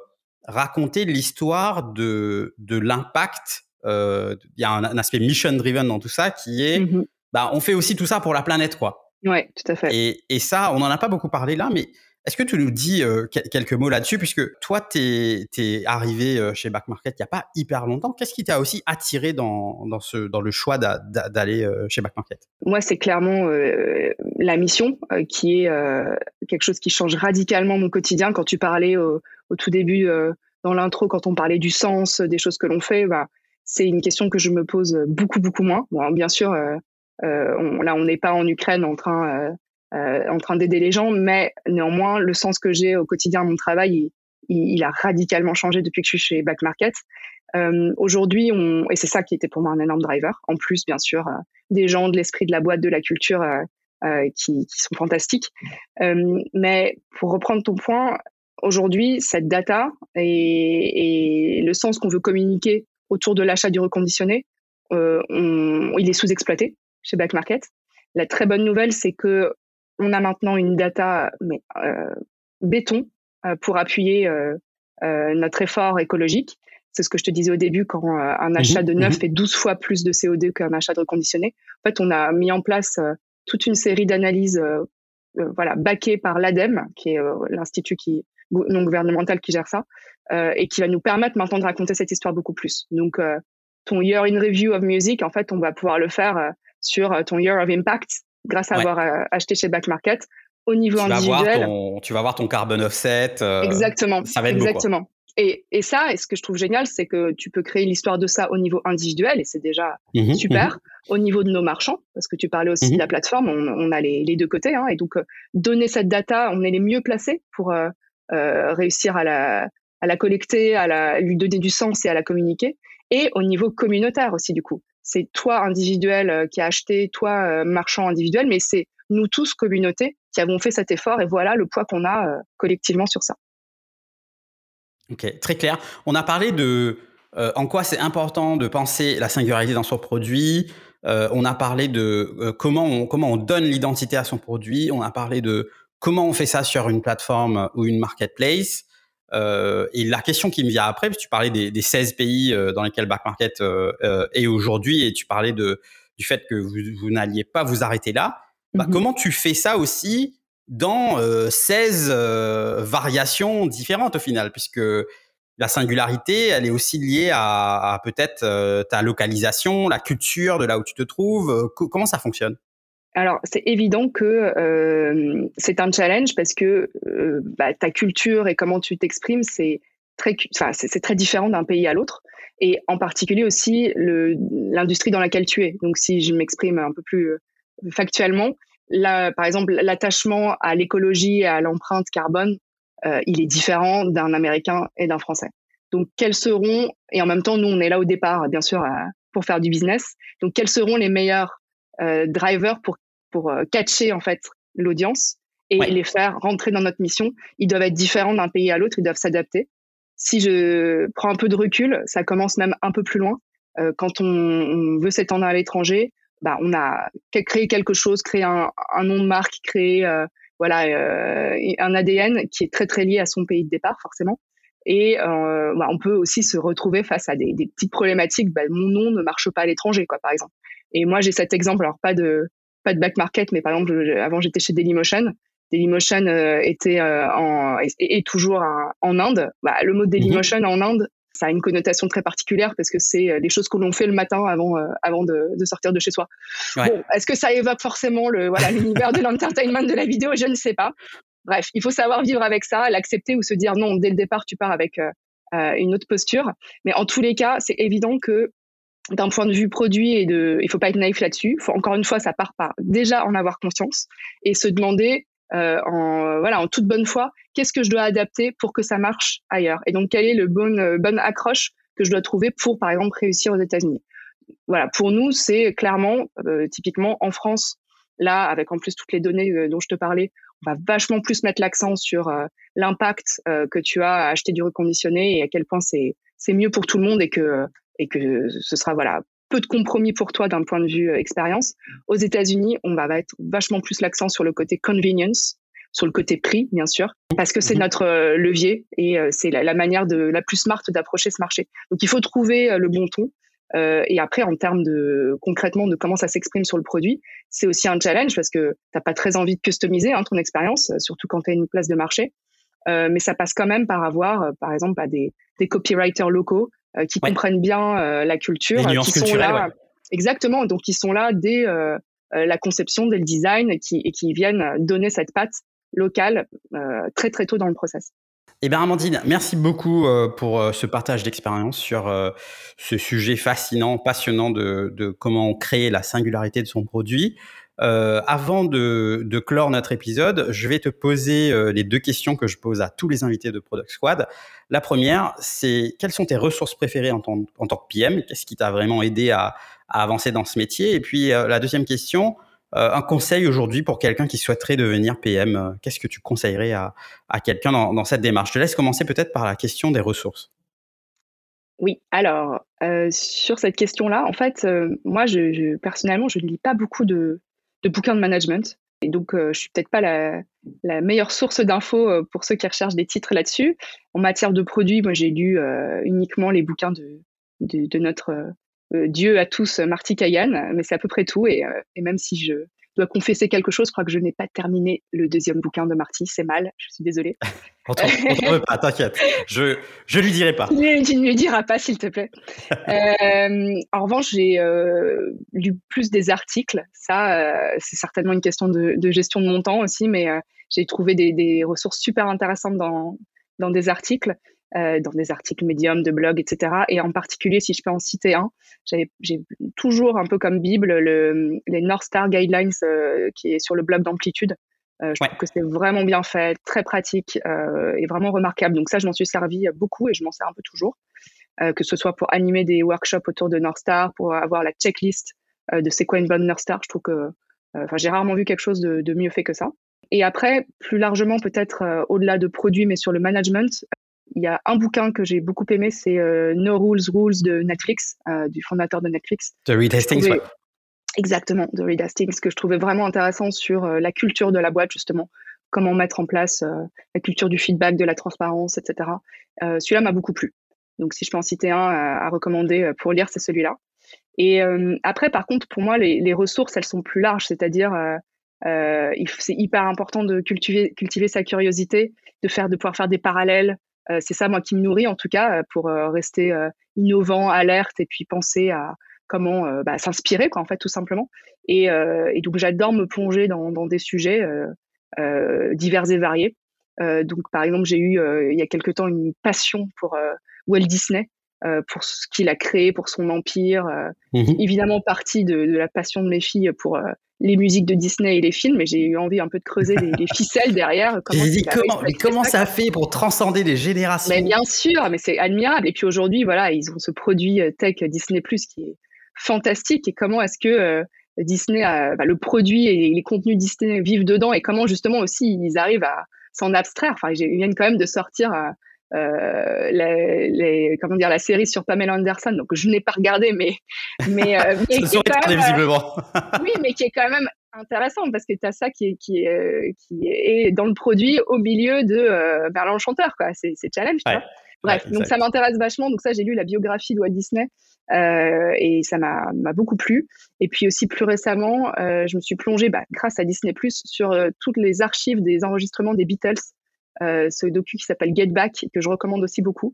raconter l'histoire de, de l'impact. Euh, il y a un, aspect mission driven dans tout ça qui est, mhm. Bah, on fait aussi tout ça pour la planète, quoi. Oui, tout à fait. Et, et ça, on n'en a pas beaucoup parlé là, mais est-ce que tu nous dis euh, quelques mots là-dessus, puisque toi, tu es, arrivé euh, chez Back Market il n'y a pas hyper longtemps. Qu'est-ce qui t'a aussi attiré dans, dans, ce, dans le choix d'aller euh, chez Back Market? Moi, c'est clairement la mission qui est quelque chose qui change radicalement mon quotidien. Quand tu parlais au, tout début, dans l'intro, quand on parlait du sens des choses que l'on fait, bah, c'est une question que je me pose beaucoup, beaucoup moins. Bon, bien sûr, on, là, on n'est pas en Ukraine en train, euh, en train d'aider les gens, mais néanmoins, le sens que j'ai au quotidien de mon travail, il, a radicalement changé depuis que je suis chez Back Market. Euh, Aujourd'hui, on, et c'est ça qui était pour moi un énorme driver. En plus, bien sûr, euh, des gens de l'esprit de la boîte, de la culture qui, qui, sont fantastiques. mais pour reprendre ton point, aujourd'hui, cette data et, et le sens qu'on veut communiquer autour de l'achat du reconditionné, il est sous-exploité chez Back Market. La très bonne nouvelle, c'est que on a maintenant une data mais, euh, béton euh, pour appuyer euh, notre effort écologique. C'est ce que je te disais au début, quand un mhm, achat de neuf mhm. fait 12 fois plus de CO2 qu'un achat de reconditionné. En fait, on a mis en place toute une série d'analyses voilà, backées par l'ADEME, qui est l'institut qui non gouvernemental qui gère ça, et qui va nous permettre maintenant de raconter cette histoire beaucoup plus. Donc, ton year in review of music, en fait, on va pouvoir le faire sur ton year of impact, grâce à avoir euh, acheté chez Back Market au niveau tu individuel. Vas ton, tu vas voir ton carbon offset. Euh, exactement. Ça va être exactement. et, et, ça, et ce que je trouve génial, c'est que tu peux créer l'histoire de ça au niveau individuel, et c'est déjà mmh super. Mmh au niveau de nos marchands, parce que tu parlais aussi de mmh la plateforme, on, on a les, les, deux côtés, hein, et donc euh, donner cette data, on est les mieux placés pour euh, réussir à la, à la collecter, à la, lui donner du sens et à la communiquer. Et au niveau communautaire aussi, du coup c'est toi individuel euh, qui a acheté, toi euh, marchand individuel, mais c'est nous tous communauté qui avons fait cet effort et voilà le poids qu'on a euh, collectivement sur ça. Ok, très clair. On a parlé de en quoi c'est important de penser la singularité dans son produit. on a parlé de comment on donne l'identité à son produit. On a parlé de comment on fait ça sur une plateforme ou une marketplace. Euh, et la question qui me vient après, parce que tu parlais des, des 16 pays euh, dans lesquels Back Market euh, est aujourd'hui, et tu parlais de, du fait que vous, vous n'alliez pas vous arrêter là. Bah, mm-hmm. Comment tu fais ça aussi dans 16 variations différentes au final, puisque la singularité, elle est aussi liée à, à peut-être ta localisation, la culture de là où tu te trouves. comment ça fonctionne? Alors, c'est évident que euh, c'est un challenge parce que euh, bah, ta culture et comment tu t'exprimes, c'est très, c'est très différent d'un pays à l'autre. Et en particulier aussi l'industrie dans laquelle tu es. Donc, si je m'exprime un peu plus euh, factuellement, là, par exemple, l'attachement à l'écologie et à l'empreinte carbone, il est différent d'un Américain et d'un Français. Donc, quels seront, et en même temps, nous, on est là au départ, bien sûr, pour faire du business. Donc, quels seront les meilleurs euh, drivers pour pour euh, catcher en fait l'audience et les faire rentrer dans notre mission. Ils doivent être différents d'un pays à l'autre, ils doivent s'adapter. Si je prends un peu de recul, ça commence même un peu plus loin. Euh, quand on, veut s'étendre à l'étranger, bah, on a créé quelque chose, créé un, un nom de marque, créé euh, voilà euh, un ADN qui est très très lié à son pays de départ forcément. Et bah, on peut aussi se retrouver face à des, des petites problématiques. Bah, mon nom ne marche pas à l'étranger, quoi, par exemple. Et moi, j'ai cet exemple, alors pas de pas de back market, mais par exemple, avant j'étais chez Dailymotion. Dailymotion euh, était euh, en, et, toujours en Inde. Bah, le mot Dailymotion mhm. en Inde, ça a une connotation très particulière parce que c'est euh, les choses que l'on fait le matin avant avant de, de, sortir de chez soi. Bon, est-ce que ça évoque forcément le voilà l'univers de l'entertainment de la vidéo? Je ne sais pas. Bref, il faut savoir vivre avec ça, l'accepter ou se dire non dès le départ tu pars avec une autre posture. Mais en tous les cas, c'est évident que d'un point de vue produit et de, il faut pas être naïf là-dessus. Encore une fois, ça part par déjà en avoir conscience et se demander euh, en voilà en toute bonne foi, qu'est-ce que je dois adapter pour que ça marche ailleurs? Et donc quelle est le bon euh, bonne accroche que je dois trouver pour par exemple réussir aux États-Unis? Voilà, pour nous c'est clairement euh, typiquement en France là avec en plus toutes les données euh, dont je te parlais, on va vachement plus mettre l'accent sur l'impact que tu as à acheter du reconditionné et à quel point c'est c'est mieux pour tout le monde et que et que ce sera voilà peu de compromis pour toi d'un point de vue euh, expérience. Aux États-Unis, on va mettre vachement plus l'accent sur le côté convenience, sur le côté prix, bien sûr, parce que c'est mhm. notre euh, levier et euh, c'est la, manière de la plus smart d'approcher ce marché. Donc, il faut trouver le bon ton. et après, en termes de concrètement de comment ça s'exprime sur le produit, c'est aussi un challenge parce que t'as pas très envie de customiser hein, ton expérience, surtout quand tu as une place de marché. mais ça passe quand même par avoir, par exemple, bah, des, des copywriters locaux euh, qui comprennent bien euh, la culture, qui sont là. Exactement, donc ils sont là dès euh, la conception, dès le design, et qui, et qui viennent donner cette patte locale très très tôt dans le process. Eh bien, Amandine, merci beaucoup pour ce partage d'expérience sur ce sujet fascinant, passionnant de, de, comment créer la singularité de son produit. Euh, avant de, de, clore notre épisode, je vais te poser euh, les deux questions que je pose à tous les invités de Product Squad. La première, c'est quelles sont tes ressources préférées en, tant, en tant que PM Qu'est-ce qui t'a vraiment aidé à, à, avancer dans ce métier? Et puis euh, la deuxième question, euh, un conseil aujourd'hui pour quelqu'un qui souhaiterait devenir PM. Qu'est-ce que tu conseillerais à, à quelqu'un dans, dans, cette démarche? Je te laisse commencer peut-être par la question des ressources. Oui, alors sur cette question-là, en fait, moi, je, je, personnellement, je ne lis pas beaucoup de, de bouquins de management. Et donc, euh, je suis peut-être pas la, meilleure source d'infos euh, pour ceux qui recherchent des titres là-dessus. En matière de produits, moi, j'ai lu euh, uniquement les bouquins de, de, notre Dieu à tous, Marty Kayan, mais c'est à peu près tout. Et, même si je dois confesser quelque chose, je crois que je n'ai pas terminé le deuxième bouquin de Marty. C'est mal, je suis désolée. on ne veut pas, t'inquiète. Je je lui dirai pas. Tu ne lui diras pas, s'il te plaît. euh, en revanche, j'ai euh, lu plus des articles. Ça, euh, c'est certainement une question de, de, gestion de mon temps aussi, mais j'ai trouvé des, des, ressources super intéressantes dans, dans des articles. Euh, dans des articles médiums, de blogs, etc. Et en particulier, si je peux en citer un, j'ai toujours un peu comme Bible le, les North Star Guidelines euh, qui est sur le blog d'Amplitude. Euh, je trouve que c'est vraiment bien fait, très pratique et vraiment remarquable. Donc ça, je m'en suis servi beaucoup et je m'en sers un peu toujours, que ce soit pour animer des workshops autour de North Star, pour avoir la checklist de c'est quoi une bonne North Star. Je trouve que, enfin, j'ai rarement vu quelque chose de, de, mieux fait que ça. Et après, plus largement, peut-être au-delà de produits, mais sur le management, il y a un bouquin que j'ai beaucoup aimé, c'est euh, No Rules Rules de Netflix, euh, du fondateur de Netflix. De Reed Hastings, Exactement, de Reed Hastings, que je trouvais vraiment intéressant sur euh, la culture de la boîte, justement, comment mettre en place la culture du feedback, de la transparence, etc. celui-là m'a beaucoup plu. Donc, si je peux en citer un à, recommander pour lire, c'est celui-là. Et après, par contre, pour moi, les, les, ressources, elles sont plus larges, c'est-à-dire c'est hyper important de cultiver, cultiver sa curiosité, de faire, de pouvoir faire des parallèles, c'est ça moi qui me nourrit en tout cas euh, pour euh, rester innovant, alerte et puis penser à comment bah, s'inspirer quoi en fait tout simplement. Et, et donc j'adore me plonger dans, dans des sujets divers et variés. donc par exemple j'ai eu il y a quelque temps une passion pour Walt Disney. Pour ce qu'il a créé, pour son empire, mmh évidemment partie de, de, la passion de mes filles pour les musiques de Disney et les films, et j'ai eu envie un peu de creuser les, ficelles derrière. Comment, dit, comment, mais comment ça fait pour transcender les générations mais Bien sûr, mais c'est admirable. Et puis aujourd'hui, voilà, ils ont ce produit euh, tech Disney Plus qui est fantastique. Et comment est-ce que euh, Disney, a, bah, le produit et les contenus Disney vivent dedans, et comment justement aussi ils arrivent à s'en abstraire. Enfin, ils viennent quand même de sortir. Euh, euh, les, comment dire la série sur Pamela Anderson. Donc je n'ai pas regardé mais mais, euh, mais qui est visiblement. oui mais qui est quand même intéressant parce que tu as ça qui est, qui, est, qui est dans le produit au milieu de euh, l'Enchanteur quoi. C'est challenge bref donc ça m'intéresse vachement. Donc ça j'ai lu la biographie de Walt Disney euh, et ça m'a beaucoup plu. Et puis aussi plus récemment euh, je me suis plongée bah, grâce à Disney Plus sur euh, toutes les archives des enregistrements des Beatles. euh, ce docu qui s'appelle Get Back, que je recommande aussi beaucoup.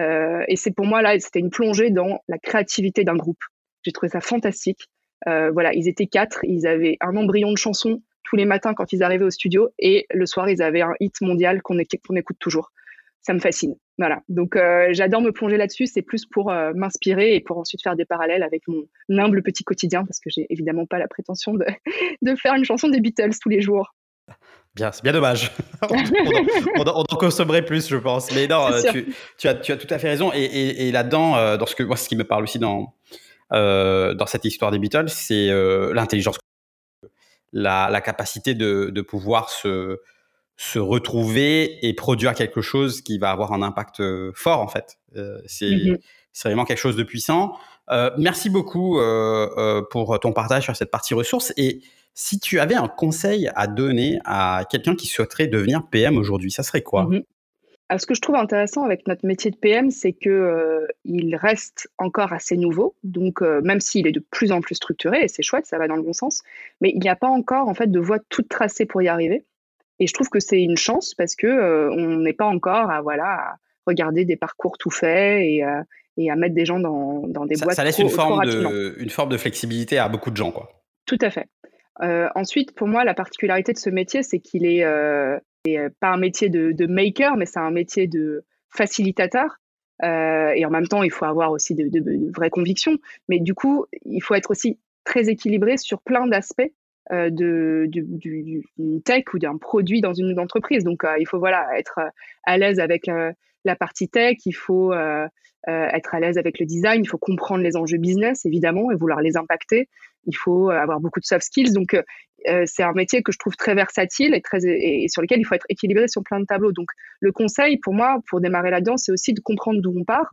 Euh, et c'est pour moi, là, c'était une plongée dans la créativité d'un groupe. J'ai trouvé ça fantastique. Euh, voilà, ils étaient quatre, ils avaient un embryon de chanson tous les matins quand ils arrivaient au studio, et le soir, ils avaient un hit mondial qu'on écoute toujours. ça me fascine. Voilà. Donc euh, j'adore me plonger là-dessus. C'est plus pour euh, m'inspirer et pour ensuite faire des parallèles avec mon humble petit quotidien parce que j'ai évidemment pas la prétention de faire une chanson des Beatles tous les jours. Bien, c'est bien dommage. on, en, consommerait plus, je pense. Mais non, tu, tu, as, tu as tout à fait raison. Et, et, là-dedans, dans ce que moi, ce qui me parle aussi dans dans cette histoire des Beatles, c'est l'intelligence, la, la, capacité de, de pouvoir se se retrouver et produire quelque chose qui va avoir un impact euh, fort en fait. Euh, mm-hmm. c'est vraiment quelque chose de puissant. Euh, merci beaucoup pour ton partage sur cette partie ressources. Et si tu avais un conseil à donner à quelqu'un qui souhaiterait devenir PM aujourd'hui, ça serait quoi? Mm-hmm. Alors, ce que je trouve intéressant avec notre métier de PM, c'est que il reste encore assez nouveau. Donc, même s'il est de plus en plus structuré, et c'est chouette, ça va dans le bon sens, mais il n'y a pas encore en fait de voie toute tracée pour y arriver. Et je trouve que c'est une chance parce que euh, on n'est pas encore à voilà regarder des parcours tout faits et, euh, et à mettre des gens dans, dans des boîtes. Ça laisse une forme de une forme de flexibilité à beaucoup de gens quoi. Tout à fait. Euh, ensuite, pour moi, la particularité de ce métier, c'est qu'il est, pas un métier de, de maker, mais c'est un métier de facilitateur. et en même temps, il faut avoir aussi de, de, de, vraies convictions. Mais du coup, il faut être aussi très équilibré sur plein d'aspects euh, de, du, tech ou d'un produit dans une entreprise. Donc, euh, il faut voilà être euh, à l'aise avec la partie tech, il faut être à l'aise avec le design, il faut comprendre les enjeux business évidemment et vouloir les impacter. Il faut avoir beaucoup de soft skills. Donc, c'est un métier que je trouve très versatile et, très, et, sur lequel il faut être équilibré sur plein de tableaux. Donc, le conseil pour moi, pour démarrer là-dedans, c'est aussi de comprendre d'où on part.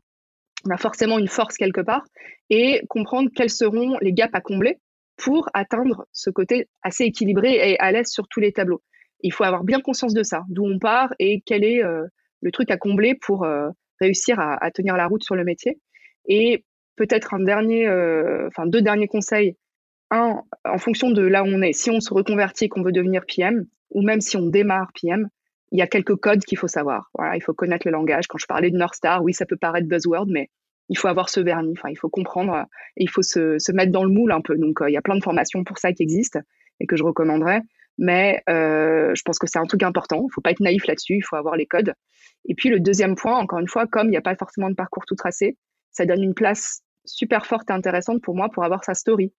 On a forcément une force quelque part et comprendre quels seront les gaps à combler pour atteindre ce côté assez équilibré et à l'aise sur tous les tableaux. Il faut avoir bien conscience de ça, d'où on part et quel est euh, le truc à combler pour euh, réussir à, tenir la route sur le métier. Et peut-être un dernier, euh, enfin deux derniers conseils. Un, en fonction de là où on est, si on se reconvertit et qu'on veut devenir PM, ou même si on démarre PM, il y a quelques codes qu'il faut savoir. Voilà, il faut connaître le langage. Quand je parlais de North Star, oui, ça peut paraître buzzword, mais il faut avoir ce vernis, enfin, il faut comprendre et il faut se, se mettre dans le moule un peu. Donc, euh, il y a plein de formations pour ça qui existent et que je recommanderais. Mais euh, je pense que c'est un truc important. Il ne faut pas être naïf là-dessus. Il faut avoir les codes. Et puis, le deuxième point, encore une fois, comme il n'y a pas forcément de parcours tout tracé, ça donne une place super forte et intéressante pour moi pour avoir sa story.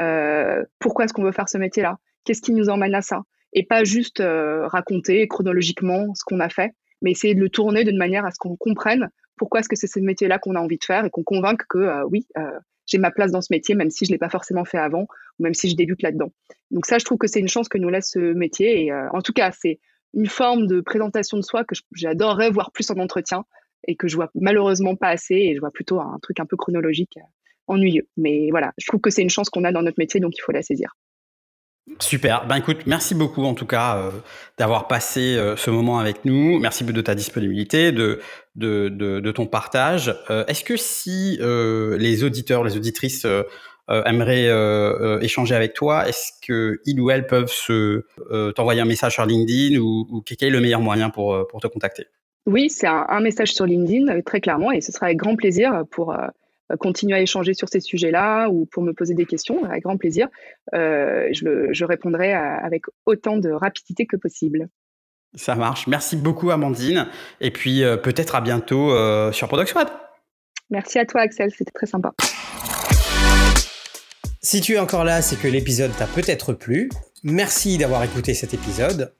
Euh, pourquoi est-ce qu'on veut faire ce métier-là? Qu'est-ce qui nous emmène à ça? Et pas juste raconter chronologiquement ce qu'on a fait, mais essayer de le tourner d'une manière à ce qu'on comprenne pourquoi est-ce que c'est ce métier-là qu'on a envie de faire et qu'on convainque que euh, oui, euh, j'ai ma place dans ce métier, même si je ne l'ai pas forcément fait avant ou même si je débute là-dedans. Donc ça, je trouve que c'est une chance que nous laisse ce métier. Et euh, en tout cas, c'est une forme de présentation de soi que j'adorerais voir plus en entretien et que je vois malheureusement pas assez et je vois plutôt un truc un peu chronologique ennuyeux. Mais voilà, je trouve que c'est une chance qu'on a dans notre métier, donc il faut la saisir. Super. Ben écoute, merci beaucoup en tout cas euh, d'avoir passé euh, ce moment avec nous. Merci de ta disponibilité, de ton partage. Euh, est-ce que si les auditeurs, les auditrices aimeraient échanger avec toi, est-ce que ils ou elles peuvent t'envoyer un message sur LinkedIn ou, ou, quel est le meilleur moyen pour te contacter? Oui, c'est un, message sur LinkedIn très clairement et ce sera avec grand plaisir pour continuer à échanger sur ces sujets-là ou pour me poser des questions, avec grand plaisir, euh, je, je, répondrai avec autant de rapidité que possible. Ça marche. Merci beaucoup, Amandine. Et puis euh, peut-être à bientôt sur Product Squad. Merci à toi, Axel. C'était très sympa. Si tu es encore là, c'est que l'épisode t'a peut-être plu. Merci d'avoir écouté cet épisode.